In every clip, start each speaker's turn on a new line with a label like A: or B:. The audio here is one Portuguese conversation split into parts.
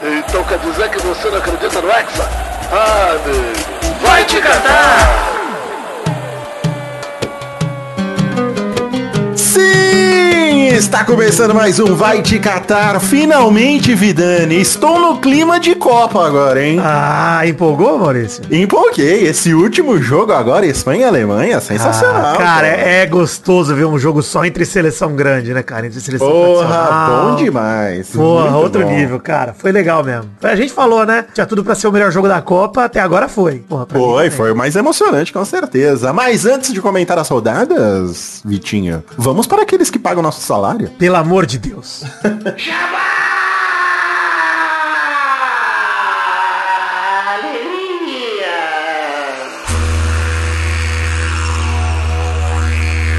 A: Então quer dizer que você não acredita no Hexa? Ah, amigo. Vai te catar!
B: Está começando mais um Vai Te Catar. Finalmente, Vidani. Estou no clima de Copa agora, hein?
C: Ah, empolgou, Maurício?
B: Empolguei. Esse último jogo agora, Espanha e Alemanha, sensacional.
C: Ah, cara, é gostoso ver um jogo só entre seleção grande, né, cara? Entre seleção
B: Porra, bom demais.
C: Porra, outro
B: bom.
C: nível, cara. Foi legal mesmo. A gente falou, né? Tinha tudo pra ser o melhor jogo da Copa, até agora foi. Porra,
B: Foi, foi o mais emocionante, com certeza. Mas antes de comentar as rodadas, Vitinho, vamos para aqueles que pagam nosso salário?
C: Pelo amor de Deus.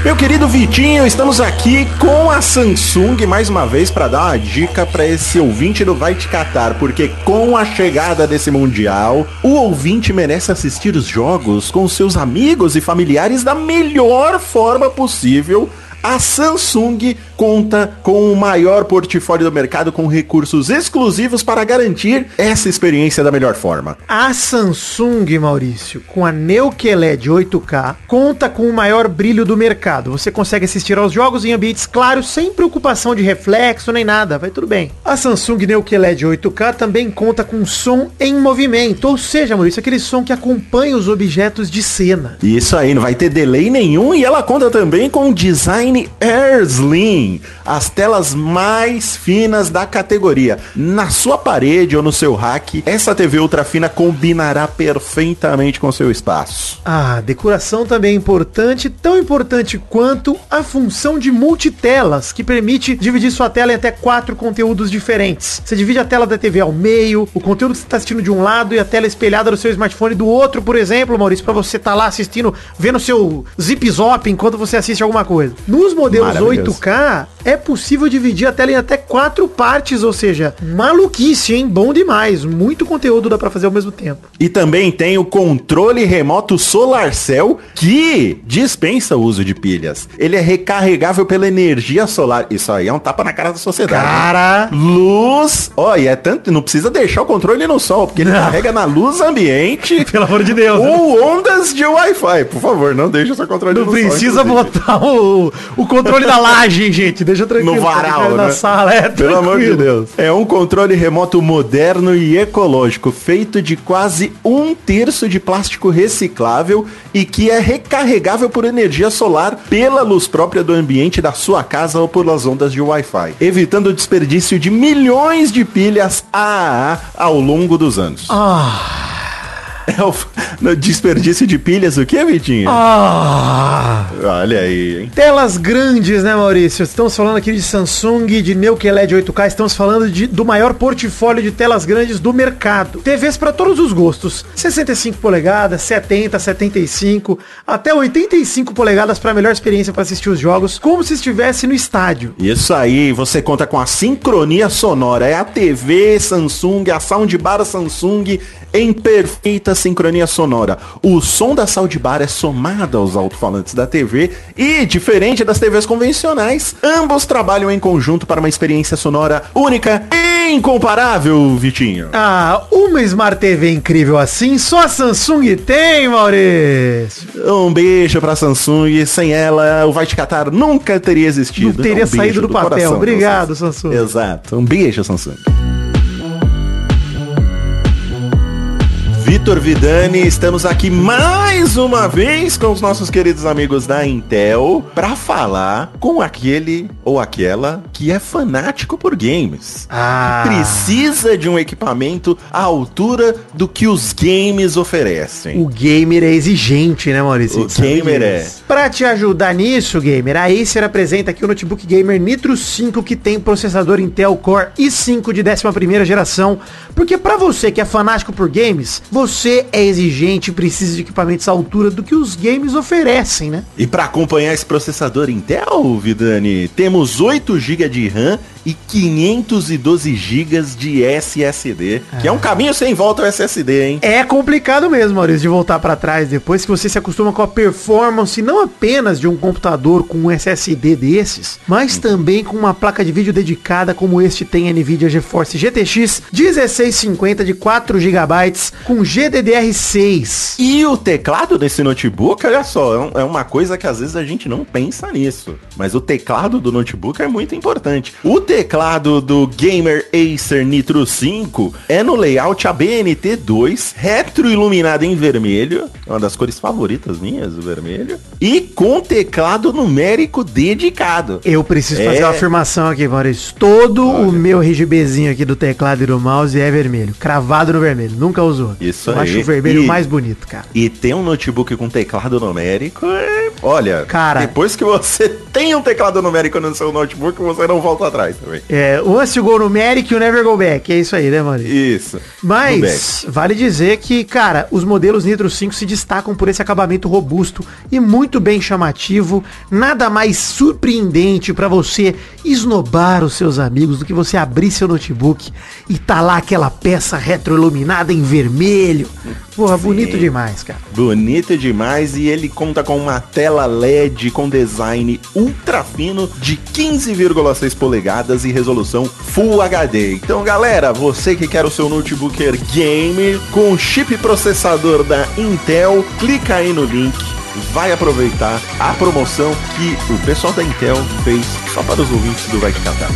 B: Meu querido Vitinho, estamos aqui com a Samsung mais uma vez para dar uma dica para esse ouvinte do Vai Te Catar, porque com a chegada desse mundial, o ouvinte merece assistir os jogos com seus amigos e familiares da melhor forma possível. A Samsung conta com o maior portfólio do mercado com recursos exclusivos para garantir essa experiência da melhor forma.
C: A Samsung, Maurício, com a Neo QLED 8K, conta com o maior brilho do mercado. Você consegue assistir aos jogos em ambientes claros, sem preocupação de reflexo nem nada, vai tudo bem. A Samsung Neo QLED 8K também conta com som em movimento, ou seja, Maurício, aquele som que acompanha os objetos de cena.
B: Isso aí, não vai ter delay nenhum e ela conta também com design Slim, as telas mais finas da categoria. Na sua parede ou no seu rack, essa TV ultra fina combinará perfeitamente com seu espaço.
C: Ah, decoração também é importante, tão importante quanto a função de multitelas, que permite dividir sua tela em até quatro conteúdos diferentes. Você divide a tela da TV ao meio, o conteúdo que você está assistindo de um lado e a tela espelhada do seu smartphone do outro, por exemplo, Maurício, para você estar lá assistindo, vendo seu zip zop enquanto você assiste alguma coisa. Nos modelos
B: Maravilhoso.
C: 8K, é possível dividir a tela em até quatro partes, ou seja, maluquice, hein? Bom demais. Muito conteúdo dá para fazer ao mesmo tempo.
B: E também tem o controle remoto SolarCell, que dispensa o uso de pilhas. Ele é recarregável pela energia solar. Isso aí é um tapa na cara da sociedade. né?
C: Cara,
B: Luz, ó, e é tanto, não precisa deixar o controle no sol, porque ele
C: Não.
B: carrega na luz ambiente
C: pelo amor de Deus. né?
B: ou ondas de Wi-Fi. Por favor, não deixe o seu controle
C: Não
B: no sol,
C: precisa
B: inclusive.
C: botar o, o controle da laje, gente. Deixa tranquilo.
B: No varal,
C: ele na
B: né?
C: sala, é
B: Pelo amor de. Deus. É um controle remoto moderno e ecológico, feito de quase um terço de plástico reciclável e que é recarregável por energia solar pela luz própria do ambiente da sua casa ou pelas ondas de Wi-Fi, evitando o desperdício de milhões de pilhas AA ao longo dos anos.
C: Ah,
B: É o no desperdício de pilhas o que, Vitinho?
C: ah.
B: Olha aí, hein?
C: Telas grandes, né, Maurício? Estamos falando aqui de Samsung, de Neo QLED 8K, estamos falando de, do maior portfólio de telas grandes do mercado. TVs para todos os gostos. 65 polegadas, 70, 75, até 85 polegadas para melhor experiência para assistir os jogos, como se estivesse no estádio.
B: Isso aí, você conta com a sincronia sonora. É a TV Samsung, a soundbar Samsung em perfeita sincronia sonora. O som da soundbar é somado aos alto-falantes da TV e, diferente das TVs convencionais, ambos trabalham em conjunto para uma experiência sonora única e incomparável, Vitinho.
C: Ah, uma Smart TV incrível assim, só a Samsung tem, Maurício.
B: Um beijo pra Samsung. Sem ela, o Vai Te Catar nunca teria existido.
C: Não teria
B: Um beijo
C: saído do papel.
B: coração,
C: Obrigado, Samsung.
B: Exato. Um beijo, Samsung. Vitor Vidani, estamos aqui mais uma vez com os nossos queridos amigos da Intel para falar com aquele ou aquela que é fanático por games.
C: Ah.
B: Que precisa de um equipamento à altura do que os games oferecem.
C: O gamer é exigente, né, Maurício?
B: O gamer
C: disso. Pra te ajudar nisso, gamer, a Acer apresenta aqui o notebook gamer Nitro 5 que tem processador Intel Core i5 de 11ª geração. Porque pra você que é fanático por games, você é exigente e precisa de equipamentos à altura do que os games oferecem, né?
B: E para acompanhar esse processador Intel, Vidani, temos 8 GB de RAM e 512 GB de SSD, que é um caminho sem volta o SSD, hein?
C: É complicado mesmo, Maurício, de voltar pra trás depois que você se acostuma com a performance não apenas de um computador com um SSD desses, mas também com uma placa de vídeo dedicada como este tem a Nvidia GeForce GTX 1650 de 4 GB com GDDR6.
B: E o teclado desse notebook, olha só, é, é uma coisa que às vezes a gente não pensa nisso. Mas o teclado do notebook é muito importante. O teclado do Gamer Acer Nitro 5 é no layout ABNT2, retroiluminado em vermelho, é uma das cores favoritas minhas, o vermelho, e com teclado numérico dedicado.
C: Eu preciso fazer
B: É.
C: uma afirmação aqui, Maurício. Todo o meu RGBzinho aqui do teclado e do mouse é vermelho. Cravado no vermelho. Nunca usou.
B: Isso
C: Eu
B: aí.
C: acho o vermelho
B: E-
C: mais bonito, cara.
B: E ter um notebook com teclado numérico é... Olha,
C: Cara.
B: depois que você tem um teclado numérico no seu notebook, você não volta atrás também.
C: É, once you go numeric, you never go back. É isso aí, né, Maurício?
B: Isso.
C: Mas vale dizer que, cara, os modelos Nitro 5 se destacam por esse acabamento robusto e muito bem chamativo. Nada mais surpreendente pra você esnobar os seus amigos do que você abrir seu notebook e tá lá aquela peça retroiluminada em vermelho. Porra, bonito demais, cara.
B: Bonito demais e ele conta com uma tela LED com design ultra fino de 15,6 polegadas e resolução Full HD. Então, galera, você que quer o seu notebooker gamer com chip processador da Intel, clica aí no link. Vai aproveitar a promoção que o pessoal da Intel fez só para os ouvintes do Vai Te Catar.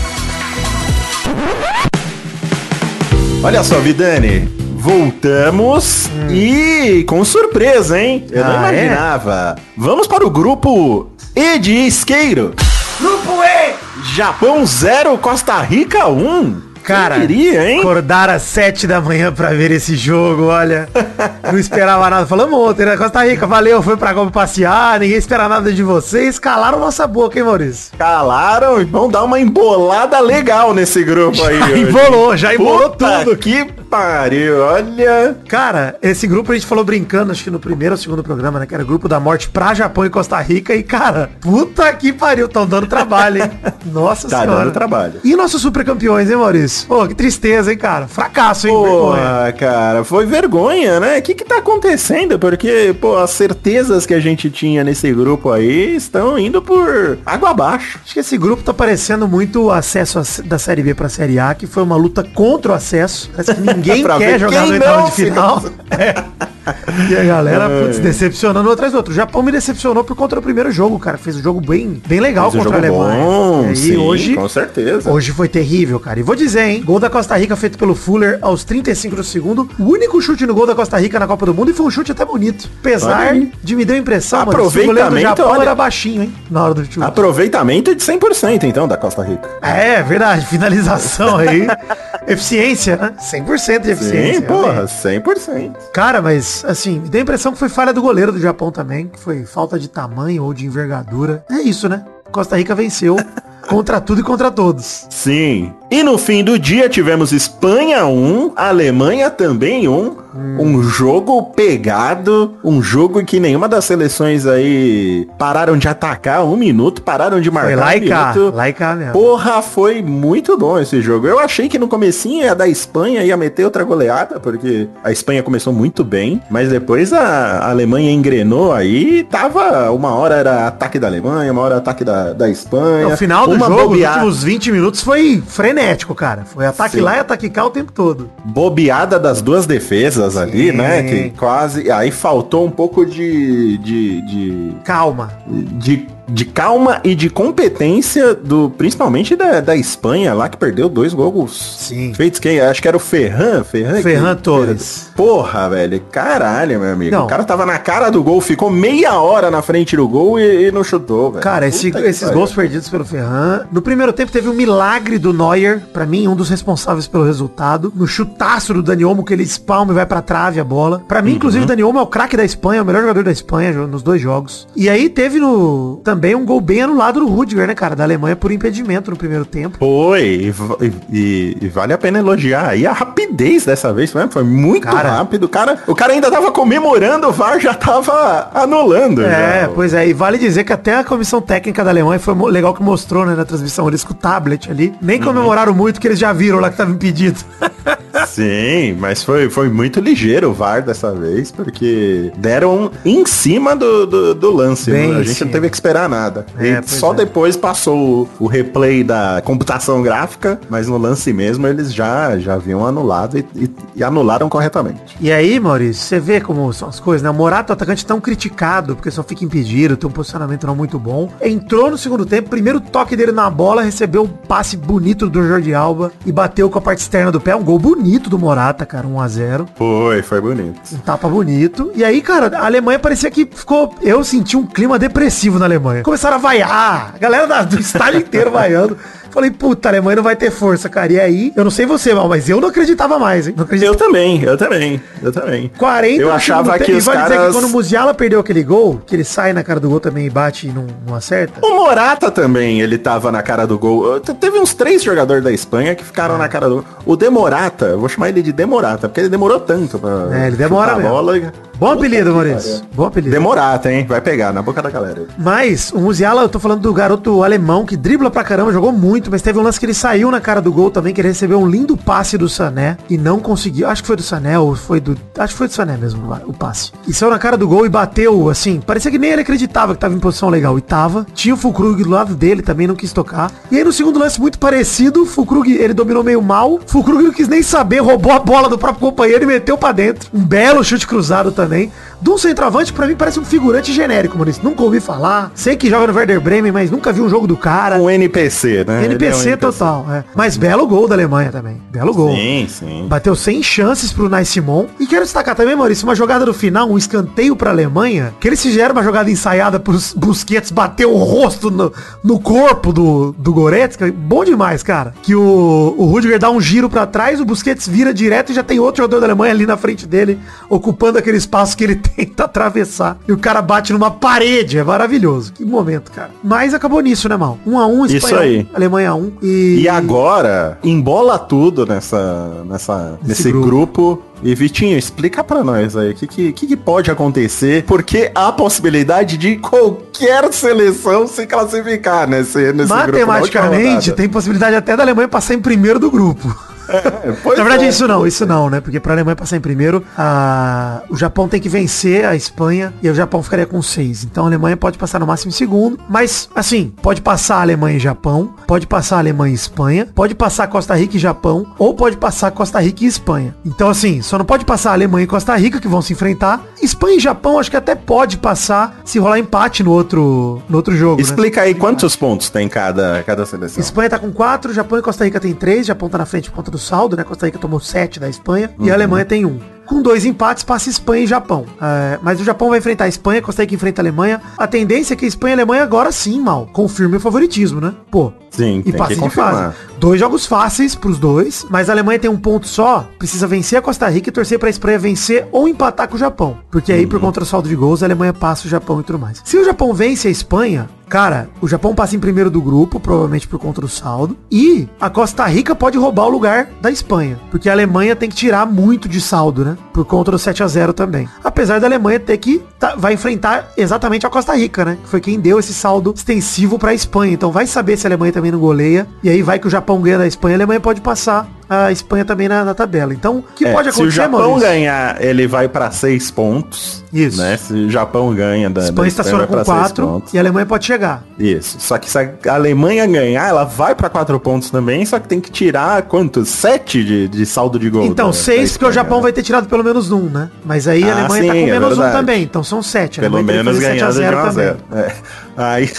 B: Olha só, Vidani. Voltamos e com surpresa, hein? Eu não
C: Ah, é?
B: imaginava. Vamos para o grupo E de Isqueiro.
C: Grupo E!
B: Japão 0, Costa Rica 1.
C: Cara,
B: Quem diria, hein?
C: acordar às 7 da manhã pra ver esse jogo, olha. Não esperava nada. Falamos ontem, né? Costa Rica, valeu, foi pra Copa passear, ninguém espera nada de vocês. Calaram nossa boca, hein, Maurício?
B: Calaram e vão dar uma embolada legal nesse grupo aí.
C: Já
B: hoje.
C: embolou, já embolou
B: Puta
C: tudo.
B: Que pariu, olha.
C: Cara, esse grupo a gente falou brincando, acho que no primeiro ou segundo programa, né? Que era o grupo da morte pra Japão e Costa Rica. E, cara, puta que pariu, tão dando trabalho, hein? Nossa
B: Tá
C: senhora.
B: dando trabalho.
C: E nossos super campeões, hein, Maurício? Pô, que tristeza, hein, cara? Fracasso, hein? vergonha.
B: Porra, cara, foi vergonha, né? O que que tá acontecendo? Porque, pô, as certezas que a gente tinha nesse grupo aí estão indo por água abaixo.
C: Acho que esse grupo tá parecendo muito o acesso da Série B pra Série A, que foi uma luta contra o acesso. Parece que ninguém
B: Pra
C: quer jogar no oitavo de final. É. E a galera,
B: Ai.
C: putz, decepcionando um atrás do outro. O Japão me decepcionou por contra o primeiro jogo, cara. Fez um jogo bem, bem legal
B: Fez
C: contra a
B: jogo
C: Alemanha.
B: bom,
C: e aí,
B: sim,
C: hoje,
B: com certeza.
C: hoje foi terrível, cara. E vou dizer, hein, gol da Costa Rica feito pelo Fuller aos 35 do segundo. O único chute no gol da Costa Rica na Copa do Mundo e foi um chute até bonito. Apesar de me deu a impressão, mano, que o do
B: Aproveitamento,
C: Japão
B: olha-
C: era baixinho, hein, na hora do chute.
B: Aproveitamento de 100% então da Costa Rica.
C: É, verdade. Finalização aí. Eficiência, né? 100% de eficiência.
B: Sim, porra,
C: realmente.
B: 100%.
C: Cara, mas assim, me deu a impressão que foi falha do goleiro do Japão também, que foi falta de tamanho ou de envergadura. É isso, né? Costa Rica venceu contra tudo e contra todos.
B: Sim. E no fim do dia tivemos Espanha 1, Alemanha também 1. Um jogo pegado, um jogo em que nenhuma das seleções aí pararam de atacar um minuto, pararam de marcar
C: Foi lá
B: um
C: e cá,
B: minuto.
C: lá e cá mesmo.
B: Porra, foi muito bom esse jogo. Eu achei que no comecinho a da Espanha ia meter outra goleada, porque a Espanha começou muito bem, mas depois a a Alemanha engrenou aí, tava uma hora era ataque da Alemanha, uma hora ataque da, da Espanha.
C: No final do jogo,
B: bobeada-
C: os últimos 20 minutos foi frenético, cara. Foi ataque
B: Sim.
C: lá e ataque cá o tempo todo.
B: bobeada das duas defesas ali,
C: Sim.
B: né? Que quase. Aí faltou um pouco de. de. de.
C: Calma.
B: de, de calma e de competência do. Principalmente da, da Espanha lá, que perdeu dois gols
C: Sim.
B: feitos quem? Acho que era o Ferran. Ferran,
C: Ferran
B: que-
C: Torres.
B: Porra, velho. Caralho, meu amigo.
C: Não.
B: O cara tava na cara do gol, ficou meia hora na frente do gol e, e não chutou, velho.
C: Cara, esse- esses gols perdidos pelo Ferran. No primeiro tempo teve um milagre do Neuer, pra mim, um dos responsáveis pelo resultado. No chutaço do Dani Olmo, que ele espalma e vai pra trave a bola. Pra mim,
B: Uhum.
C: inclusive, o Dani Olmo é o craque da Espanha, o melhor jogador da Espanha nos dois jogos. E aí teve no também um gol bem anulado do Rudiger, né, cara? Da Alemanha por impedimento no primeiro tempo.
B: Foi, e, e- e vale a pena elogiar aí a rapidez dessa vez, né? Foi muito
C: Cara.
B: rápido. O cara, o cara ainda tava comemorando, o VAR já tava anulando.
C: É,
B: já.
C: pois é, e vale dizer que até a comissão técnica da Alemanha foi legal que mostrou, né, na transmissão, eles com o tablet ali. Nem
B: Uhum.
C: comemoraram muito, que eles já viram lá que tava impedido.
B: Sim, mas foi, foi muito ligeiro o VAR dessa vez, porque deram em cima do, do, do lance.
C: Bem
B: né? A gente
C: cima.
B: não teve que esperar nada.
C: É,
B: E só
C: é.
B: depois passou o, o replay da computação gráfica, mas no lance mesmo eles já, já haviam anulado e, e- e anularam corretamente.
C: E aí, Maurício, você vê como são as coisas, né? O Morato, o atacante tão criticado, porque só fica impedido, tem um posicionamento não muito bom. Entrou no segundo tempo, primeiro toque dele na bola, recebeu um passe bonito do Jordi Alba e bateu com a parte externa do pé. Um gol bonito do Morata, cara, 1 a 0
B: Foi, foi bonito.
C: Um tapa bonito. E aí, cara, a Alemanha parecia que ficou. Eu senti um clima depressivo na Alemanha. Começaram a vaiar. A galera da- do estádio inteiro vaiando. Falei, puta, a Alemanha não vai ter força, cara. E aí, eu não sei você, Mal, mas eu não acreditava mais, hein? Não acreditava.
B: Eu também, eu também, eu também.
C: 40
B: Eu achava que
C: tempo. E
B: os
C: vale dizer
B: caras...
C: que quando o Musiala perdeu aquele gol, que ele sai na cara do gol também e bate e não, não acerta.
B: O Morata também, ele tava na cara do gol. Te- Teve uns três jogadores da Espanha que ficaram na cara do O Demorata, eu vou chamar ele de Demorata, porque ele demorou tanto pra
C: É, ele demora
B: a
C: mesmo.
B: bola.
C: Bom apelido, Maurício. Bom apelido.
B: Demorata, hein? Vai pegar na boca da galera.
C: Mas o Musiala, eu tô falando do garoto alemão que dribla pra caramba, jogou muito, mas teve um lance que ele saiu na cara do gol também, que ele recebeu um lindo passe do Sané e não conseguiu. Acho que foi do Sané ou foi do. Acho que foi do Sané mesmo o passe. E saiu na cara do gol e bateu, assim. Parecia que nem ele acreditava que tava em posição legal. E tava. Tinha o Fulkrug do lado dele, também não quis tocar. E aí no segundo lance, muito parecido, o Fulkrug, ele dominou meio mal. Fulkrug não quis nem saber, roubou a bola do próprio companheiro e meteu pra dentro. Um belo chute cruzado também. De um centroavante, pra mim, parece um figurante genérico, Maurício. Nunca ouvi falar. Sei que joga no Werder Bremen, mas nunca vi um jogo do cara.
B: Um NPC, né? Ele é um
C: NPC total, é. Mas belo gol da Alemanha também. Belo gol.
B: Sim, sim.
C: Bateu sem chances pro Nai Simon. E quero destacar também, Maurício, uma jogada no final, um escanteio pra Alemanha, que eles fizeram uma jogada ensaiada pros Busquets bater o rosto no, no corpo do, do Goretzka. Bom demais, cara. Que o, o Rudiger dá um giro pra trás, o Busquets vira direto e já tem outro jogador da Alemanha ali na frente dele, ocupando aquele espaço que ele tenta atravessar. E o cara bate numa parede. É maravilhoso. Que momento, cara. Mas acabou nisso, né, mal? 1 a 1
B: Isso
C: Espanha
B: aí.
C: 1, Alemanha 1. E,
B: E agora, embola tudo nessa, nessa, nesse
C: grupo.
B: grupo. E Vitinho, explica pra nós aí, o que, que, que pode acontecer? Porque há a possibilidade de qualquer seleção se classificar nesse, nesse grupo. na última
C: Matematicamente, tem possibilidade até da Alemanha passar em primeiro do grupo.
B: É,
C: Na verdade,
B: é.
C: isso não, isso não, né? Porque pra Alemanha passar em primeiro, a... o Japão tem que vencer a Espanha e o Japão ficaria com seis. Então a Alemanha pode passar no máximo em segundo. Mas, assim, pode passar a Alemanha e Japão, pode passar a Alemanha e Espanha, pode passar Costa Rica e Japão, ou pode passar Costa Rica e Espanha. Então, assim, só não pode passar a Alemanha e Costa Rica, que vão se enfrentar. Espanha e Japão, acho que até pode passar se rolar empate no outro, no outro jogo. né?
B: Explica aí quantos pontos tem cada, cada seleção.
C: Espanha tá com 4, Japão e Costa Rica tem 3, Japão tá na frente por conta do saldo, né? Costa Rica tomou 7 da Espanha e a Alemanha tem 1. Com dois empates, passa Espanha e Japão. É, mas o Japão vai enfrentar a Espanha, Costa Rica enfrenta a Alemanha. A tendência é que a Espanha e a Alemanha agora sim, mal, confirme o favoritismo, né? Pô.
B: Sim,
C: E passe de
B: confirmar.
C: fase. Dois jogos fáceis pros dois, mas a Alemanha tem um ponto só, precisa vencer a Costa Rica e torcer pra Espanha vencer ou empatar com o Japão. Porque aí,
B: Uhum.
C: por conta do saldo de gols, a Alemanha passa o Japão e tudo mais. Se o Japão vence a Espanha, cara, o Japão passa em primeiro do grupo, provavelmente por conta do saldo, e a Costa Rica pode roubar o lugar da Espanha, porque a Alemanha tem que tirar muito de saldo, né? Por conta do 7 a 0 também. Apesar da Alemanha ter que tá- vai enfrentar exatamente a Costa Rica, né? Que foi quem deu esse saldo extensivo pra Espanha. Então vai saber se a Alemanha também não goleia. E aí vai que o Japão ganha da Espanha, a Alemanha pode passar a Espanha também na, na tabela. Então, o que
B: É,
C: pode
B: se o
C: acontecer,
B: Japão
C: Maurício?
B: ganhar, ele vai pra seis pontos.
C: Isso.
B: Né? Se o Japão ganha da,
C: Espanha estaciona com
B: seis
C: 4
B: pontos.
C: e a Alemanha pode chegar.
B: Isso. Só que se a Alemanha ganhar, ela vai pra quatro pontos também, só que tem que tirar quantos? Sete de, de saldo de gol.
C: Então, seis, porque o Japão
B: né?
C: vai ter tirado pelo menos um, né? Mas aí a
B: Ah,
C: Alemanha tá
B: sim,
C: com
B: é
C: menos um
B: verdade.
C: também. Então são sete. A
B: Pelo menos
C: fazer 7
B: ganhando de 1 a 0. É. Aí,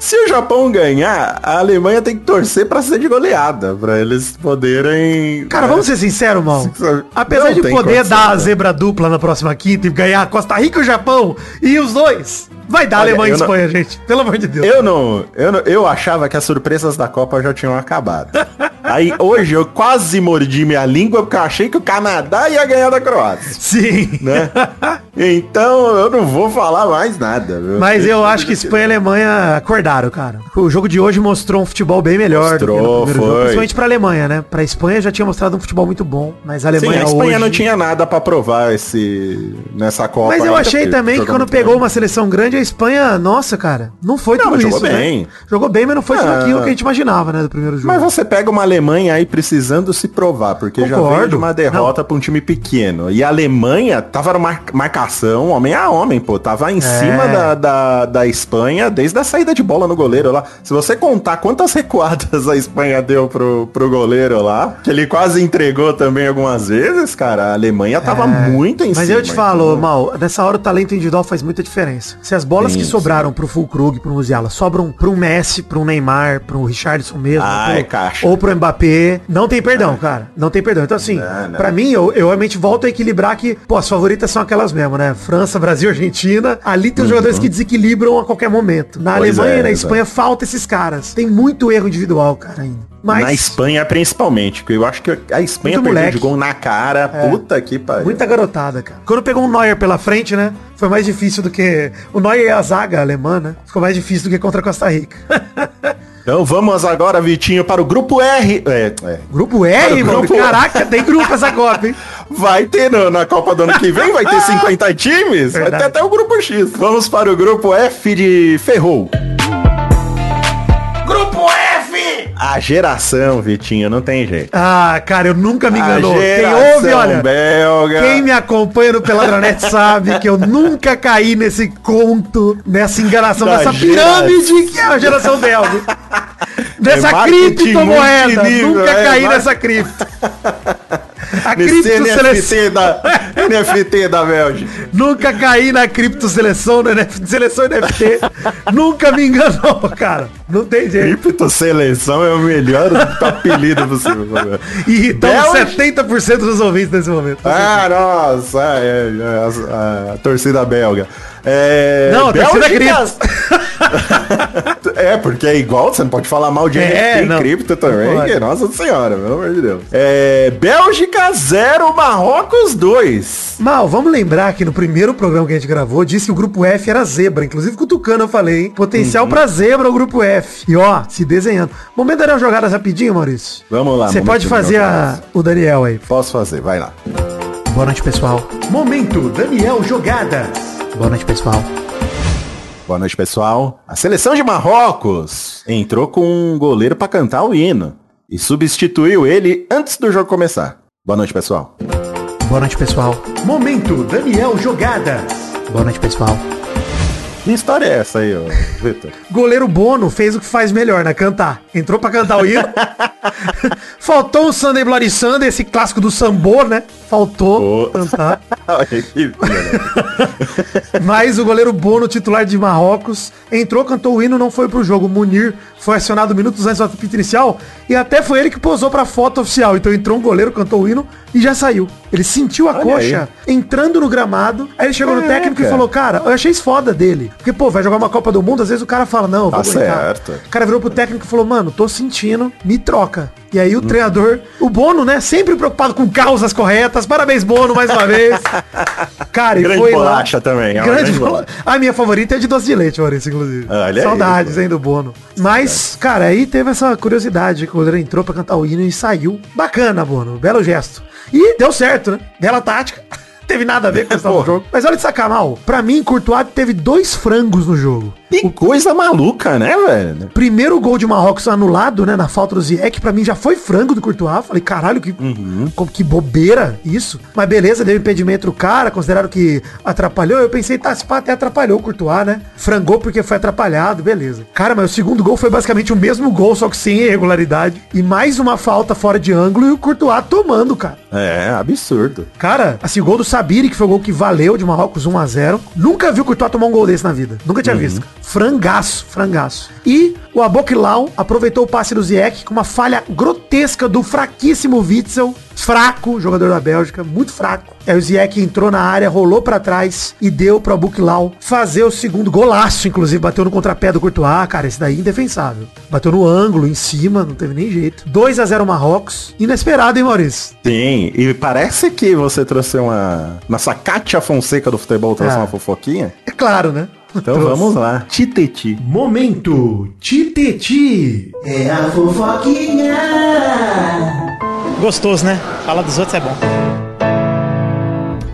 B: se o Japão ganhar, a Alemanha tem que torcer pra ser de goleada, pra eles poderem...
C: Cara,
B: né?
C: vamos ser sinceros, mal.
B: Não
C: Apesar de
B: tem
C: poder
B: condição,
C: dar a
B: né?
C: zebra dupla na próxima quinta e ganhar Costa Rica e o Japão e os dois, vai dar
B: Olha,
C: Alemanha e
B: eu não-
C: Espanha, gente. Pelo amor de Deus.
B: Eu não, eu não, eu achava que as surpresas da Copa já tinham acabado. Aí hoje eu quase mordi minha língua porque eu achei que o Canadá ia ganhar da Croácia.
C: Sim.
B: Né? Então eu não vou falar mais nada. Viu?
C: Mas eu acho que Espanha e Alemanha acordaram, cara. O jogo de hoje mostrou um futebol bem melhor
B: Mostrou,
C: do que no primeiro
B: foi.
C: jogo. Principalmente pra Alemanha, né? Pra Espanha já tinha mostrado um futebol muito bom. Mas a
B: Sim,
C: Alemanha
B: a Espanha
C: hoje...
B: não tinha nada pra provar esse, nessa Copa.
C: Mas eu achei também que quando pegou
B: bem.
C: uma seleção grande, a Espanha, nossa, cara, não foi
B: Não,
C: tudo isso,
B: jogou
C: né?
B: bem.
C: Jogou bem, mas não foi tudo
B: Ah.
C: aquilo que a gente imaginava, né, do primeiro jogo.
B: Mas você pega uma Alemanha aí precisando se provar, porque já veio
C: Concordo.
B: de uma derrota pra um time pequeno. E a Alemanha tava numa marcação homem a homem, pô. Tava
C: É.
B: em cima da, da, da Espanha desde a saída de bola no goleiro lá. Se você contar quantas recuadas a Espanha deu pro, pro goleiro lá, que ele quase entregou também algumas vezes, cara, a Alemanha tava muito em
C: É. Mas
B: cima.
C: eu te falo,
B: então-
C: Mal, nessa hora o talento individual faz muita diferença. Se as bolas
B: Sim,
C: que
B: sim.
C: sobraram pro Fulkrug, pro Musiala, sobram pro Messi, pro Neymar, pro Richardson mesmo,
B: Ah,
C: pro-
B: é caixa.
C: ou pro Mbappé, não tem perdão, cara. Não tem perdão. Então assim,
B: Não,
C: pra mim, eu, eu realmente volto a equilibrar que, pô, as favoritas são aquelas mesmo, né? França, Brasil, Argentina. Ali tem os jogadores que desequilibram a qualquer momento. Na
B: Uhum. Pois
C: Alemanha
B: é,
C: e na
B: exato.
C: Espanha falta esses caras. Tem muito erro individual, cara, ainda. Mas
B: Na Espanha, principalmente, porque eu acho que a Espanha
C: Muito
B: perdeu
C: moleque.
B: de gol na cara. Puta que pariu.
C: Muita garotada, cara. Quando pegou um Neuer pela frente, né? Foi mais difícil do que. O Neuer e a zaga alemã, né? Ficou mais difícil do que contra a Costa Rica.
B: Então vamos agora, Vitinho, para o grupo R. É, é.
C: grupo R, mano.
B: grupo-
C: Caraca, tem grupo essa Copa, hein?
B: Vai ter no- na Copa do ano que vem, vai ter 50 times, vai
C: Verdade.
B: ter até o grupo X. Vamos para o grupo F de Ferrou. A geração, Vitinho, não tem jeito.
C: Ah, cara, eu nunca me enganou. Quem ouve, olha.
B: belga.
C: Quem me acompanha no Peladronete sabe que eu nunca caí nesse conto, nessa enganação,
B: Da
C: nessa
B: geração.
C: pirâmide que é a geração belga. Nessa
B: É marketing
C: criptomoeda. Nunca
B: é,
C: caí
B: mar-
C: nessa cripto. A cripto
B: NFT da, NFT da Bélgica.
C: Nunca caí na cripto seleção, no NF, seleção NFT. Nunca me enganou, cara. Não tem jeito.
B: Cripto Seleção é o melhor apelido possível.
C: E irritamos
B: Bélgica?
C: 70% dos ouvintes nesse momento.
B: Ah, nossa, é, é, a, a torcida belga. É,
C: Não,
B: Bélgica- é, porque é igual, você não pode falar mal de
C: É,
B: NFT cripto também,
C: Não
B: que, nossa senhora, pelo amor de Deus. É, Bélgica 0, Marrocos 2.
C: Mal, vamos lembrar que no primeiro programa que a gente gravou, disse que o grupo F era zebra. Inclusive com o Tucano eu falei, hein? Potencial
B: Uhum.
C: pra zebra o grupo F. E ó, se desenhando. Momento das jogadas rapidinho, Maurício.
B: Vamos lá,
C: Você pode
B: de
C: fazer a, o Daniel aí.
B: Posso fazer, vai lá.
C: Boa noite, pessoal. Momento Daniel Jogadas. Boa noite, pessoal.
B: Boa noite, pessoal. A seleção de Marrocos entrou com um goleiro pra cantar o hino e substituiu ele antes do jogo começar. Boa noite, pessoal.
C: Boa noite, pessoal. Momento Daniel Jogadas. Boa noite, pessoal.
B: Que história é essa aí, Vitor?
C: Goleiro Bono fez o que faz melhor, né? Cantar. Entrou pra cantar o hino. Faltou o Sunday Bloody Sunday, esse clássico do sambor, né? Faltou
B: Ô.
C: cantar.
B: Da-
C: Mas o goleiro Bono, titular de Marrocos, entrou, cantou o hino, não foi pro jogo. Munir foi acionado minutos antes do apito inicial e até foi ele que posou pra foto oficial. Então entrou um goleiro, cantou o hino e já saiu. Ele sentiu a
B: Olha
C: coxa entrando no gramado. Aí ele chegou no
B: Caraca.
C: técnico e falou, cara, eu achei isso foda dele. Porque, pô, vai jogar uma Copa do Mundo, às vezes o cara fala, não, eu vou
B: Tá
C: aguentar.
B: certo.
C: O cara virou pro técnico e falou, mano, tô sentindo, me troca. E aí o treinador, o Bono, né, sempre preocupado com causas corretas. Parabéns, Bono, mais uma vez. Cara, e
B: Grande
C: foi lá.
B: bolacha também, é
C: Grande
B: grande
C: bolacha. A minha favorita é de doce de leite, Maurício, inclusive.
B: Olha aí,
C: Saudades,
B: pô.
C: hein, do Bono. Mas, cara, aí teve essa curiosidade, que o goleiro entrou pra cantar o hino e saiu. Bacana, Bono. Belo gesto. E deu certo, né? Bela tática. Teve nada a ver com do jogo. Mas olha de sacar mal. Pra mim, Courtois teve dois frangos no jogo.
B: Que coisa maluca, né, velho?
C: Primeiro gol de Marrocos anulado, né, na falta do Ziyech, pra mim já foi frango do Courtois. Falei, caralho, que, como, que bobeira isso. Mas beleza, deu impedimento o cara, consideraram que atrapalhou. Eu pensei, tá, se pá, até atrapalhou o Courtois, né? Frangou porque foi atrapalhado, beleza. Cara, mas o segundo gol foi basicamente o mesmo gol, só que sem irregularidade. E mais uma falta fora de ângulo e o Courtois tomando, cara.
B: É, absurdo.
C: Cara, assim, o gol do Sabiri, que foi o gol que valeu de Marrocos 1 a 0 Nunca vi o Courtois tomar um gol desse na vida. Nunca tinha visto. Frangaço, frangaço. E o Aboklau aproveitou o passe do Ziyech com uma falha grotesca do fraquíssimo Witzel. Fraco, jogador da Bélgica, muito fraco. Aí o Ziyech entrou na área, rolou pra trás e deu pro Abuklau fazer o segundo golaço, inclusive bateu no contrapé do Courtois, cara, esse daí é indefensável. Bateu no ângulo, em cima, não teve nem jeito. 2 a 0 Marrocos, inesperado, hein, Maurício?
B: Sim, e parece que você trouxe uma... Nossa Kátia Fonseca do futebol trouxe
C: Ah.
B: uma fofoquinha.
C: É claro, né?
B: Então
C: Trouxe.
B: vamos lá. Titeti.
C: Momento Titeti.
D: É a fofoquinha.
E: Gostoso, né? Falar dos outros é bom.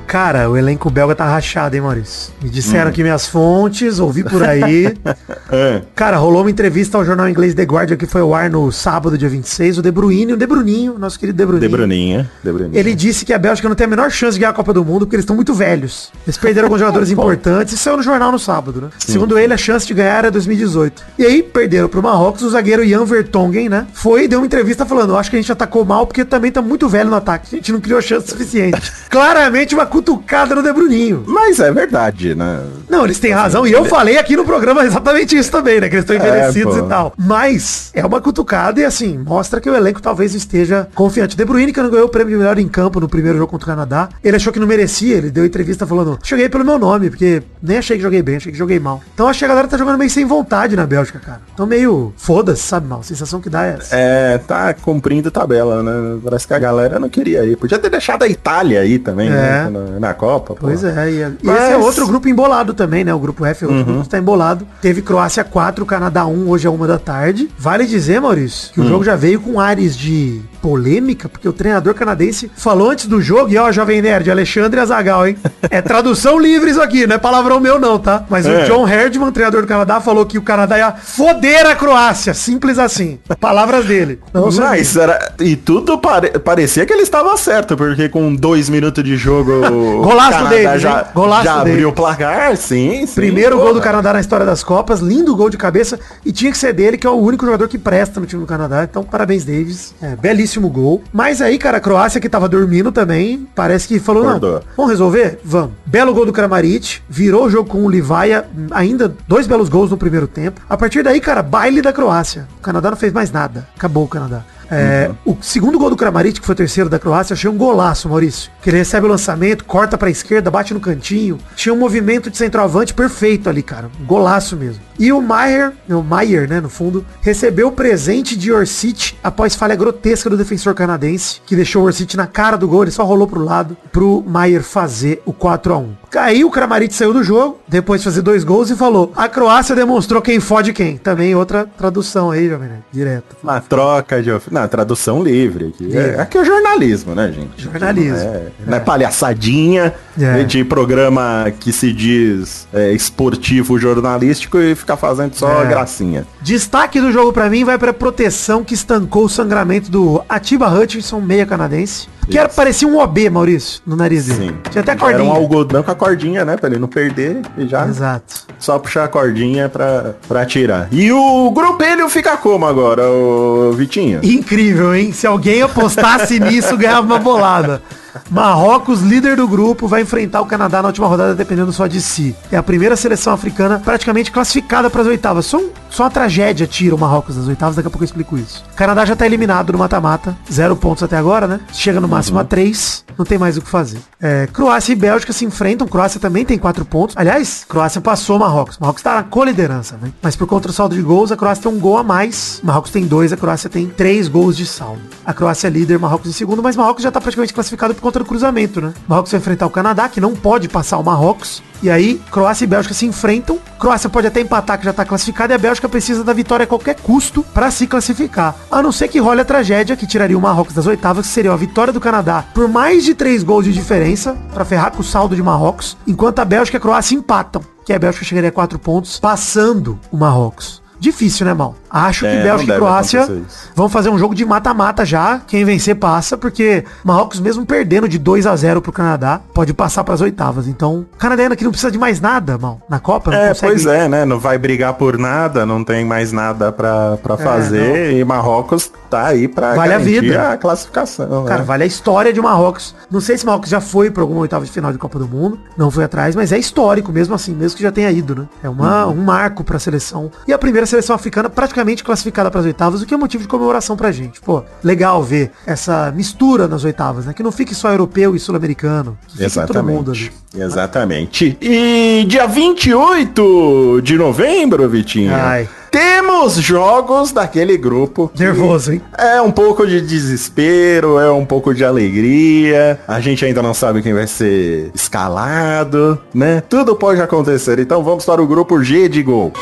C: Cara, o elenco belga tá rachado, hein, Maurício? Me disseram aqui minhas fontes, ouvi por aí.
B: É.
C: Cara, rolou uma entrevista ao jornal inglês The Guardian que foi ao ar no sábado, dia 26. O De Bruyne, o De Bruninho, nosso querido De Bruninho.
B: De Bruninha. De Bruninha.
C: Ele disse que a Bélgica não tem a menor chance de ganhar a Copa do Mundo porque eles estão muito velhos. Eles perderam alguns jogadores importantes e saiu no jornal no sábado, né? Segundo ele, a chance de ganhar era 2018. E aí, perderam pro Marrocos, o zagueiro Jan Vertonghen, né? Foi e deu uma entrevista falando, "Eu acho que a gente atacou mal porque também tá muito velho no ataque. A gente não criou chance suficiente. Claramente uma cutucada no De Bruninho.
B: Mas é verdade, né?
C: Não, eles têm razão. E eu falei aqui no programa exatamente isso também, né? Que eles estão envelhecidos
B: É,
C: e tal. Mas é uma cutucada e assim, mostra que o elenco talvez esteja confiante. De Bruyne, que não ganhou o prêmio de melhor em campo no primeiro jogo contra o Canadá, ele achou que não merecia. Ele deu entrevista falando, cheguei pelo meu nome, porque nem achei que joguei bem, achei que joguei mal. Então acho que a galera tá jogando meio sem vontade na Bélgica, cara. Então meio foda-se, sabe mal? A sensação que dá é essa.
B: É, tá cumprindo tabela, né? Parece que a galera não queria ir. Podia ter deixado a Itália aí também,
C: É.
B: né? Na, na Copa. pô.
C: Pois é, e,
B: Mas-
C: esse é outro grupo embolado também, né? O grupo F é outro grupo que tá embolado. Teve Croácia 4, Canadá 1, hoje é uma da tarde. Vale dizer, Maurício, que o jogo já veio com ares de polêmica, porque o treinador canadense falou antes do jogo, e ó, Jovem Nerd, Alexandre Azagal, hein? É tradução livre isso aqui, não é palavrão meu não, tá? Mas o
B: É.
C: John Herdman, treinador do Canadá, falou que o Canadá ia foder a Croácia, simples assim. Palavras dele. Não,
B: Mas era, e tudo pare- parecia que ele estava certo, porque com dois minutos de jogo o
C: Golaço deles,
B: já,
C: hein? Golaço
B: já
C: deles.
B: abriu o placar, sim, sim.
C: Primeiro
B: porra.
C: gol do Canadá na história das Copas, lindo gol de cabeça e tinha que ser dele, que é o único jogador que presta no time do Canadá. Então, parabéns, Davis. É, belíssimo gol. Mas aí, cara, a Croácia que tava dormindo também, parece que falou,
B: Acordou.
C: não, vamos resolver? Vamos. Belo gol do Kramaric, virou o jogo com o Livaia, ainda dois belos gols no primeiro tempo. A partir daí, cara, baile da Croácia. O Canadá não fez mais nada. Acabou o Canadá. É, O segundo gol do Kramaric, que foi o terceiro da Croácia, achei um golaço, Maurício. Que ele recebe o lançamento, corta pra esquerda, bate no cantinho. Tinha um movimento de centroavante perfeito ali, cara. Golaço mesmo. E o Maier, o Maier, né, no fundo, recebeu o presente de Orsic após falha grotesca do defensor canadense, que deixou o Orsic na cara do gol, ele só rolou pro lado, pro Maier fazer o 4 a 1 Aí o Kramaric saiu do jogo, depois de fazer dois gols e falou, a Croácia demonstrou quem fode quem. Também outra tradução aí, Jovem Nerd, direto.
B: Na troca de. Na tradução livre. Aqui é, aqui é jornalismo, né, gente?
C: Jornalismo.
B: É, Não é palhaçadinha
C: É.
B: de programa que se diz é, esportivo jornalístico e ficar fazendo só
C: É.
B: gracinha.
C: Destaque do jogo pra mim vai pra proteção que estancou o sangramento do Atiba Hutchinson, meia canadense. Que era, parecia um OB, Maurício, no nariz dele.
B: Sim.
C: Tinha até
B: Era
C: cordinha.
B: um algodão com a cordinha, né? Pra ele não perder e já
C: Exato.
B: só puxar a cordinha pra, pra tirar. E o grupelho fica como agora, o Vitinho?
C: Incrível, hein? Se alguém apostasse nisso, ganhava uma bolada. Marrocos, líder do grupo, vai enfrentar o Canadá na última rodada dependendo só de si. É a primeira seleção africana praticamente classificada para as oitavas. Só, um- só uma tragédia tira o Marrocos das oitavas, daqui a pouco eu explico isso. O Canadá já tá eliminado no mata-mata, zero pontos até agora, né? Chega no máximo a três, não tem mais o que fazer. É, Croácia e Bélgica se enfrentam, Croácia também tem quatro pontos. Aliás, Croácia passou o Marrocos. Marrocos tá na co-liderança, né? Mas por conta do saldo de gols, a Croácia tem um gol a mais. Marrocos tem dois, a Croácia tem três gols de saldo. A Croácia é líder, Marrocos em segundo, mas Marrocos já tá praticamente classificado por conta do cruzamento, né? Marrocos vai enfrentar o Canadá, que não pode passar o Marrocos. E aí, Croácia e Bélgica se enfrentam. Croácia pode até empatar, que já tá classificada, e a Bélgica precisa da vitória a qualquer custo para se classificar. A não ser que role a tragédia, que tiraria o Marrocos das oitavas, que seria a vitória do Canadá por mais de três gols de diferença, para ferrar com o saldo de Marrocos, enquanto a Bélgica e a Croácia empatam, que a Bélgica chegaria a quatro pontos, passando o Marrocos. Difícil, né, Mal? Acho que
B: É, não
C: Bélgica e Croácia vão fazer um jogo de mata-mata já. Quem vencer passa, porque Marrocos, mesmo perdendo de 2 a 0 pro Canadá, pode passar pras oitavas. Então, o Canadá ainda que não precisa de mais nada, mal, na Copa, não
B: É,
C: consegue...
B: pois é, né? Não vai brigar por nada, não tem mais nada pra, pra fazer. E Marrocos tá aí pra
C: É, Vale a vida.
B: a classificação.
C: Cara,
B: né?
C: vale a história de Marrocos. Não sei se Marrocos já foi pra alguma oitava de final de Copa do Mundo. Não foi atrás, mas é histórico mesmo assim, mesmo que já tenha ido, né? É uma, um marco pra seleção. E a primeira seleção africana praticamente classificada pras oitavas, o que é motivo de comemoração pra gente. Pô, legal ver essa mistura nas oitavas, né? Que não fique só europeu e sul-americano.
B: Exatamente. Exatamente. E dia 28 de novembro, Vitinho.
C: Ai.
B: Temos jogos daquele grupo.
C: Nervoso, hein?
B: É um pouco de desespero, é um pouco de alegria. A gente ainda não sabe quem vai ser escalado, né? Tudo pode acontecer. Então vamos para o grupo G de gol.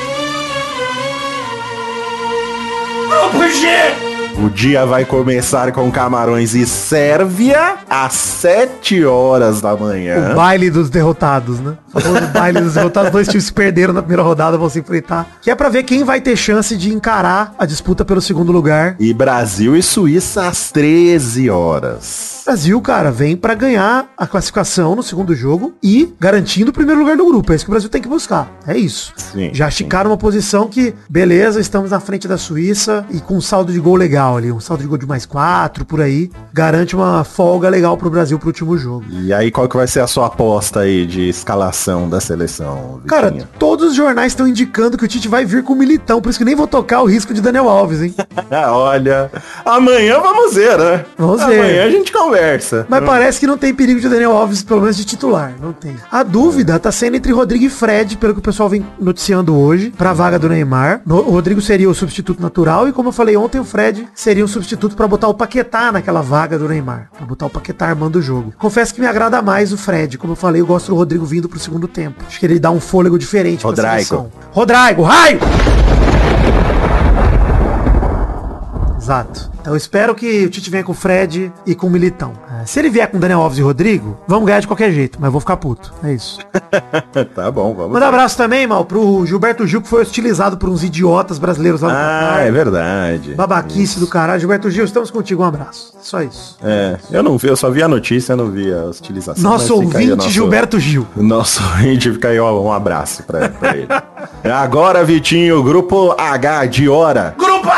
B: G! O dia vai começar com Camarões e Sérvia às 7 horas da manhã.
C: O baile dos derrotados, né? O famoso baile dos derrotados. Dois times que perderam na primeira rodada vão se enfrentar. Que é pra ver quem vai ter chance de encarar a disputa pelo segundo lugar.
B: E Brasil e Suíça às 13 horas.
C: Brasil, cara, vem pra ganhar a classificação no segundo jogo e garantindo o primeiro lugar do grupo. É isso que o Brasil tem que buscar. É isso.
B: Sim,
C: Já
B: sim.
C: ficaram uma posição que, beleza, estamos na frente da Suíça e com um saldo de gol legal ali. Um saldo de gol de mais quatro, por aí. Garante uma folga legal pro Brasil pro último jogo.
B: E aí, qual que vai ser a sua aposta aí de escalação da seleção,
C: Cara,
B: Vitinho?
C: todos os jornais estão indicando que o Tite vai vir com o militão, por isso que nem vou tocar o risco de Daniel Alves, hein?
B: Ah, olha, amanhã vamos ver, né?
C: Vamos ver.
B: Amanhã a gente conversa.
C: Mas parece que não tem perigo de Daniel Alves, pelo menos de titular. Não tem. A dúvida tá sendo entre Rodrigo e Fred, pelo que o pessoal vem noticiando hoje, pra vaga do Neymar. O Rodrigo seria o substituto natural e, como eu falei ontem, o Fred seria um substituto pra botar o Paquetá naquela vaga do Neymar. Pra botar o Paquetá armando o jogo. Confesso que me agrada mais o Fred. Como eu falei, eu gosto do Rodrigo vindo pro segundo tempo. Acho que ele dá um fôlego diferente pra
B: Rodrigo.
C: seleção. Rodrigo, raio! Exato. Então eu espero que o Tite venha com o Fred e com o Militão. É, se ele vier com Daniel Alves e Rodrigo, vamos ganhar de qualquer jeito, mas vou ficar puto. É isso.
B: tá bom, vamos
C: Manda um abraço também, mal, pro Gilberto Gil, que foi hostilizado por uns idiotas brasileiros lá no
B: Ah,
C: Catar.
B: é verdade.
C: Babaquice do caralho. Gilberto Gil, estamos contigo. Um abraço. Só isso.
B: É, eu não vi, eu só vi a notícia, eu não vi a utilização.
C: Nosso
B: o
C: ouvinte, Gilberto Gil.
B: Nosso ouvinte, fica aí ó, um abraço pra, pra ele. Agora, Vitinho, grupo H de hora. Grupo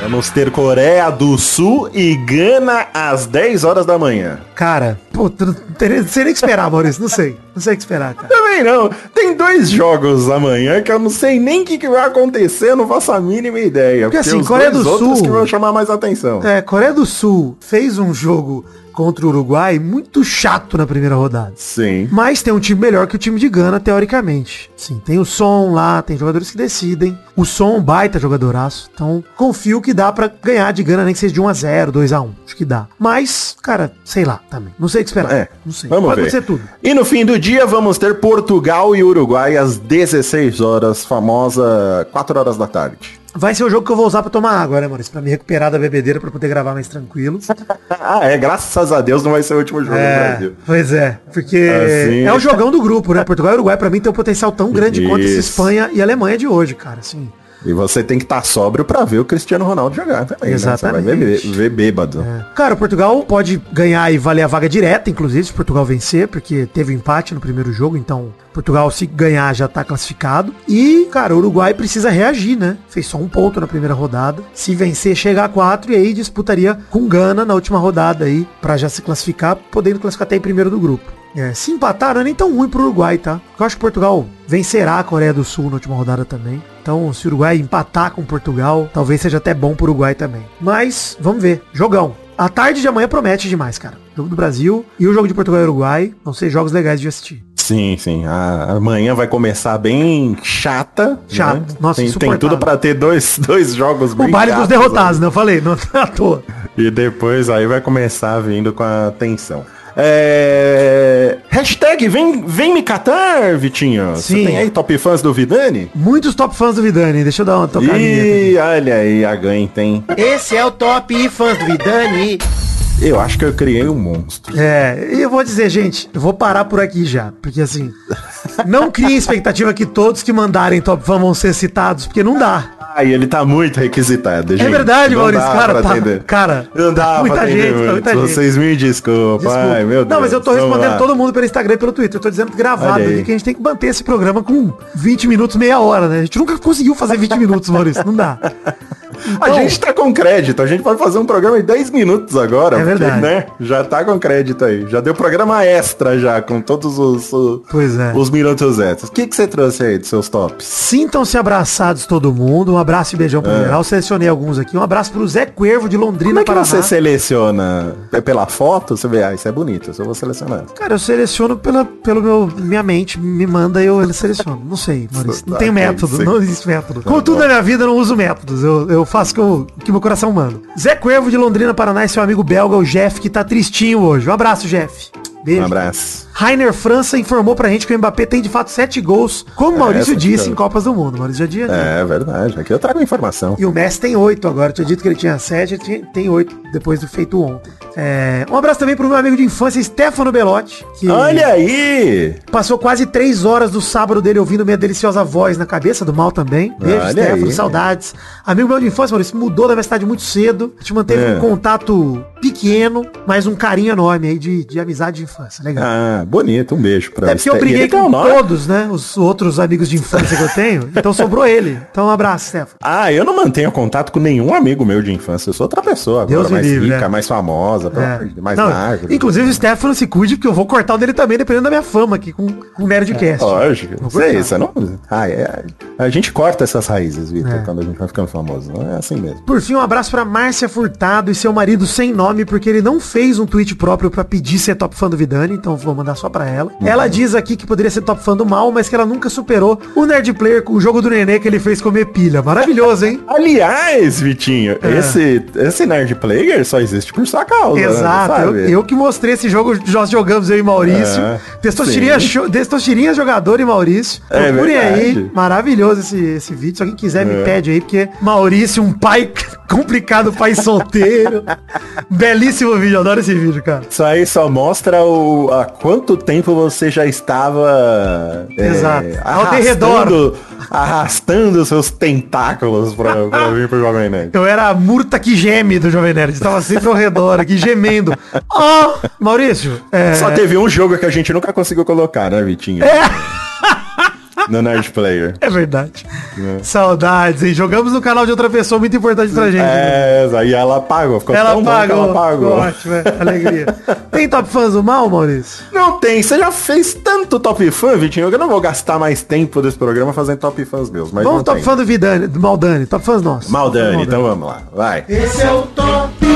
B: Vamos ter Coreia do Sul e Gana às 10 horas da manhã.
C: Cara, pô, não sei nem o que esperar, Maurício. Não sei. Não sei o que esperar, cara.
B: Também não. Tem dois jogos amanhã que eu não sei nem o que, que vai acontecer, não faço a mínima ideia.
C: Porque, assim,
B: os
C: Coreia
B: dois
C: do Sul-
B: que vão chamar mais atenção.
C: É, Coreia do Sul fez um jogo contra o Uruguai muito chato na primeira rodada.
B: Sim.
C: Mas tem um time melhor que o time de Gana, teoricamente. Sim, tem o Som lá, tem jogadores que decidem. O Som baita jogadoraço. Então, confio que dá pra ganhar de Gana, nem que seja de 1 a 0 2 a 1 Acho que dá. Mas, cara, sei lá também. Não sei o que esperar.
B: É,
C: Não sei.
B: vamos
C: Pode
B: ver.
C: acontecer tudo.
B: E no fim do dia vamos ter Portugal e Uruguai às 16 horas, famosa 4 horas da tarde.
C: Vai ser o jogo que eu vou usar pra tomar água, né, Maurício? Pra me recuperar da bebedeira, pra poder gravar mais tranquilo.
B: Ah, é, graças a Deus não vai ser o último jogo do
C: É,
B: Brasil.
C: pois é, porque
B: Assim.
C: é o jogão do grupo, né? Portugal e Uruguai pra mim tem um potencial tão grande quanto esse
B: Isso.
C: Espanha e Alemanha de hoje, cara, assim.
B: E você tem que estar sóbrio pra ver o Cristiano Ronaldo jogar também,
C: Exatamente.
B: né? Você vai ver, ver bêbado.
C: Cara, o Portugal pode ganhar e valer a vaga direta, inclusive, se Portugal vencer, porque teve empate no primeiro jogo, então Portugal, se ganhar, já tá classificado. E, cara, o Uruguai precisa reagir, né? Fez só um ponto na primeira rodada. Se vencer, chega a quatro e aí disputaria com Gana na última rodada aí, pra já se classificar, podendo classificar até em primeiro do grupo. É, se empatar, não é nem tão ruim pro Uruguai, tá? Eu acho que Portugal vencerá a Coreia do Sul na última rodada também. Então, se o Uruguai empatar com Portugal, talvez seja até bom pro Uruguai também. Mas, vamos ver. Jogão. A tarde de amanhã promete demais, cara. Jogo do Brasil e o jogo de Portugal e Uruguai vão ser jogos legais de assistir.
B: Sim, sim. A, amanhã vai começar bem chata.
C: Chato.
B: né?
C: Nossa,
B: tem, tem tudo pra ter dois, dois jogos
C: O
B: bem
C: baile dos derrotados, né? Eu falei, não tá à toa.
B: E depois aí vai começar vindo com a tensão. É... Hashtag vem, vem me catar, Vitinho.
C: Sim.
B: Você tem aí top fãs do Vidani?
C: Muitos top fãs do Vidani. Deixa eu dar uma tocadinha.
B: Ih, olha aí, a Gan tem.
D: Esse é o top fãs do Vidani.
B: Eu acho que eu criei um monstro.
C: É, e eu vou dizer, gente, eu vou parar por aqui já. Porque assim, Não crie expectativa que todos que mandarem Top Fan vão ser citados, porque não dá.
B: Ai, ele tá muito requisitado, gente.
C: É verdade,
B: Não
C: Maurício. Cara, tá,
B: atender.
C: cara,
B: Não dá
C: muita
B: pra atender
C: gente, tá muita gente.
B: Vocês me desculpem.
C: Desculpa.
B: Ai, meu Deus.
C: Não, mas eu tô respondendo
B: lá.
C: todo mundo pelo Instagram e pelo Twitter. Eu tô dizendo gravado ali que a gente tem que manter esse programa com 20 minutos, meia hora, né? A gente nunca conseguiu fazer 20 minutos, Maurício. Não dá.
B: A gente tá com crédito, a gente pode fazer um programa em 10 minutos agora.
C: É verdade.
B: né? Já tá com crédito aí. Já deu programa extra já, com todos os, os,
C: Pois é.
B: os minutos extras. O que, que você trouxe aí dos seus tops?
C: Sintam-se abraçados todo mundo. Um abraço e beijão pro geral. Selecionei alguns aqui. Um abraço pro Zé Cuervo de Londrina,
B: Como é que
C: Paraná.
B: você seleciona? É pela foto? Você vê, ah, isso é bonito, eu vou selecionar.
C: Cara, eu seleciono pela, pelo meu. Minha mente me manda e eu seleciono. Não sei, Maurício. Não
B: Tá,
C: tem método. Não existe método. Como tudo na minha vida, eu não uso métodos. Eu, eu faço o que, o que meu coração manda. Zé Cuervo de Londrina, Paraná e seu amigo belga, o Jeff, que tá tristinho hoje. Um abraço, Jeff. Beijo.
B: Um abraço.
C: Rainer França informou pra gente que o Mbappé tem de fato sete gols, como o Maurício
B: essa
C: disse em Copas do Mundo. Maurício já tinha dito.
B: É verdade, aqui eu trago informação.
C: E o Messi tem oito agora. Eu tinha dito que ele tinha sete, tem oito depois do feito ontem. É, um abraço também pro meu amigo de infância, Stefano Belotti, que
B: Olha aí!
C: passou quase três horas do sábado dele ouvindo minha deliciosa voz na cabeça, do mal também. Beijo,
B: Olha
C: Stefano,
B: aí.
C: saudades. Amigo meu de infância, Maurício, mudou da minha cidade muito cedo. A gente manteve
B: É.
C: um contato pequeno, mas um carinho enorme aí de, de amizade de infância. Legal.
B: Ah, bonito, um beijo pra
C: É porque eu briguei
B: tem
C: com
B: nome?
C: todos, né? Os outros amigos de infância que eu tenho. Então sobrou ele. Então um abraço, Stefano.
B: Ah, eu não mantenho contato com nenhum amigo meu de infância. Eu sou outra pessoa agora,
C: Deus
B: mais
C: livre,
B: rica,
C: né?
B: mais famosa,
C: É.
B: Deus, mais
C: Não,
B: magro.
C: inclusive o Stefano se cuide, porque eu vou cortar o dele também, dependendo da minha fama aqui com, com o Nerdcast.
B: Lógico,
C: Vou
B: sei, você não. Ah, é, a gente corta essas raízes, Vitor,
C: É.
B: quando a gente vai ficando famoso. Não é assim mesmo.
C: Por fim, um abraço pra Márcia Furtado e seu marido sem nome, porque ele não fez um tweet próprio pra pedir ser top fã do Vidani, então vou mandar só pra ela.
B: Uhum.
C: Ela diz aqui que poderia ser top fã do mal, mas que ela nunca superou o Nerd Player com o jogo do Nenê que ele fez comer pilha. Maravilhoso, hein?
B: Aliás, Vitinho,
C: É.
B: esse, esse Nerd Player só existe por sua causa. Né,
C: Exato, eu,
B: sabe?
C: eu que mostrei esse jogo, nós jogamos eu e Maurício.
B: É,
C: Testosterinha jogador e Maurício.
B: É
C: Procurem aí, maravilhoso esse, esse vídeo. Se alguém quiser, me
B: É.
C: pede aí, porque Maurício, um pai complicado, pai solteiro. Belíssimo vídeo, eu adoro esse vídeo, cara.
B: Isso aí só mostra o, há quanto tempo você já estava é,
C: Exato. Ao
B: arrastando, arrastando seus tentáculos pra, pra vir pro Jovem Nerd.
C: Eu era a murta que geme do Jovem Nerd. Estava sempre ao redor aqui, gemendo. Ó, Maurício, é,
B: Só teve um jogo que a gente nunca conseguiu colocar, né, Vitinho? No Nerd Player.
C: é verdade. Saudades, hein? Jogamos no canal de outra pessoa muito importante pra gente. né?
B: É, aí ela apagou, ficou
C: Ela
B: tão bom que
C: pagou.
B: ela apagou.
C: Ótimo, é. Alegria. Tem top fãs do mal, Maurício?
B: Não tem, você já fez tanto top fã, Vitinho, que eu não vou gastar mais tempo desse programa fazendo top fãs meus. Mas
C: Vamos
B: não
C: top
B: tem.
C: fã do Vidani, do Maldani. Top fãs nossos.
B: Maldani, então vamos lá, vai.
C: Esse é o top Maldani.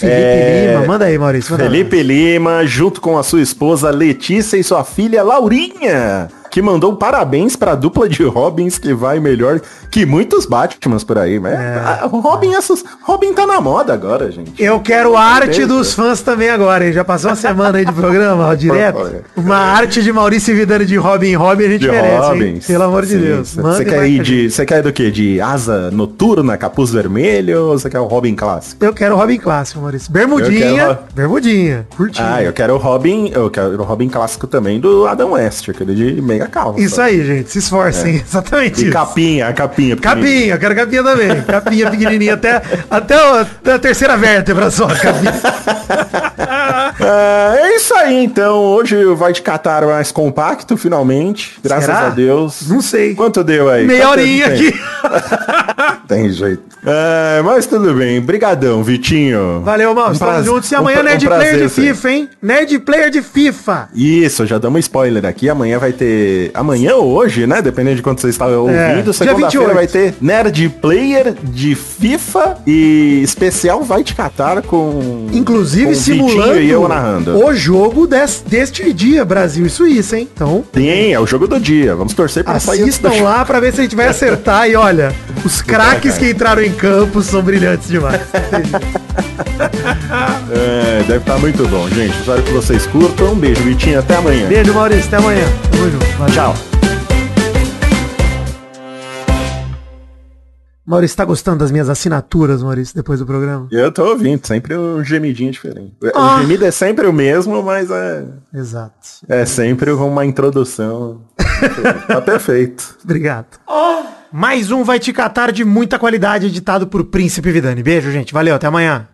C: Felipe
B: É,
C: Lima, manda aí, Maurício. manda
B: Felipe Lima, junto com a sua esposa Letícia e sua filha Laurinha, que mandou parabéns pra dupla de Robins que vai melhor que muitos Batmans por aí. Mas a- o Robin, essas, Robin tá na moda agora, gente.
C: Eu quero arte dos fãs também agora, hein? Já passou uma semana aí de programa, ó, direto. Uma arte de Maurício Vidani de Robin Robin a gente
B: De
C: merece, hein? Pelo amor de
B: Sim,
C: Deus.
B: Você quer ir de. Você quer do quê? De asa noturna, capuz vermelho ou você quer o Robin clássico?
C: Eu quero o Robin clássico, Maurício. Bermudinha.
B: Quero-
C: Bermudinha. Curtinho.
B: Ah, eu quero o Robin. Eu quero o Robin clássico também do Adam West, aquele de
C: Isso aí, gente. Se esforcem. Exatamente
B: É. E
C: isso.
B: capinha, capinha.
C: Capinha, eu quero capinha também. Capinha pequenininha até, até, até a terceira vértebra só. Capinha.
B: Ah, é isso aí, então. Hoje vai te catar mais compacto, finalmente. Graças
C: Será?
B: a Deus.
C: Não sei.
B: Quanto deu aí?
C: Meia
B: Quanto
C: horinha
B: tem?
C: aqui.
B: Tem jeito. É, mas tudo bem. Brigadão, Vitinho.
C: Valeu, mal.
B: Um
C: Estamos
B: prazer-
C: juntos. E
B: um
C: amanhã
B: pra-
C: Nerd
B: um
C: Player de
B: prazer, sim.
C: FIFA, hein? Nerd Player de FIFA.
B: Isso, já damos spoiler aqui. Amanhã vai ter. Amanhã ou hoje, né? Dependendo de quando você está ouvindo.
C: É,
B: Segunda-feira
C: 28.
B: vai ter Nerd Player de FIFA e especial vai te catar com.
C: Inclusive
B: com o Vitinho
C: simulando
B: e eu narrando.
C: o jogo des- deste dia, Brasil e Suíça, hein? Então,
B: Sim, é o jogo do dia. Vamos torcer para sair do
C: assistam lá pra ver se a gente vai acertar. E olha, os craques que entraram em campo são brilhantes demais.
B: É, deve estar muito bom, gente. Espero que vocês curtam. Um beijo, Vitinho. Até amanhã.
C: Beijo, Maurício. Até amanhã. Tamo junto.
B: Tchau.
C: Maurício, tá gostando das minhas assinaturas, Maurício, depois do programa?
B: Eu tô ouvindo, sempre um gemidinho diferente.
C: Ah.
B: O gemido é sempre o mesmo, mas é,
C: Exato.
B: é sempre com uma introdução. tá perfeito.
C: Obrigado. Mais um Vai Te Catar de muita qualidade, editado por Príncipe Vidani. Beijo, gente. Valeu, até amanhã.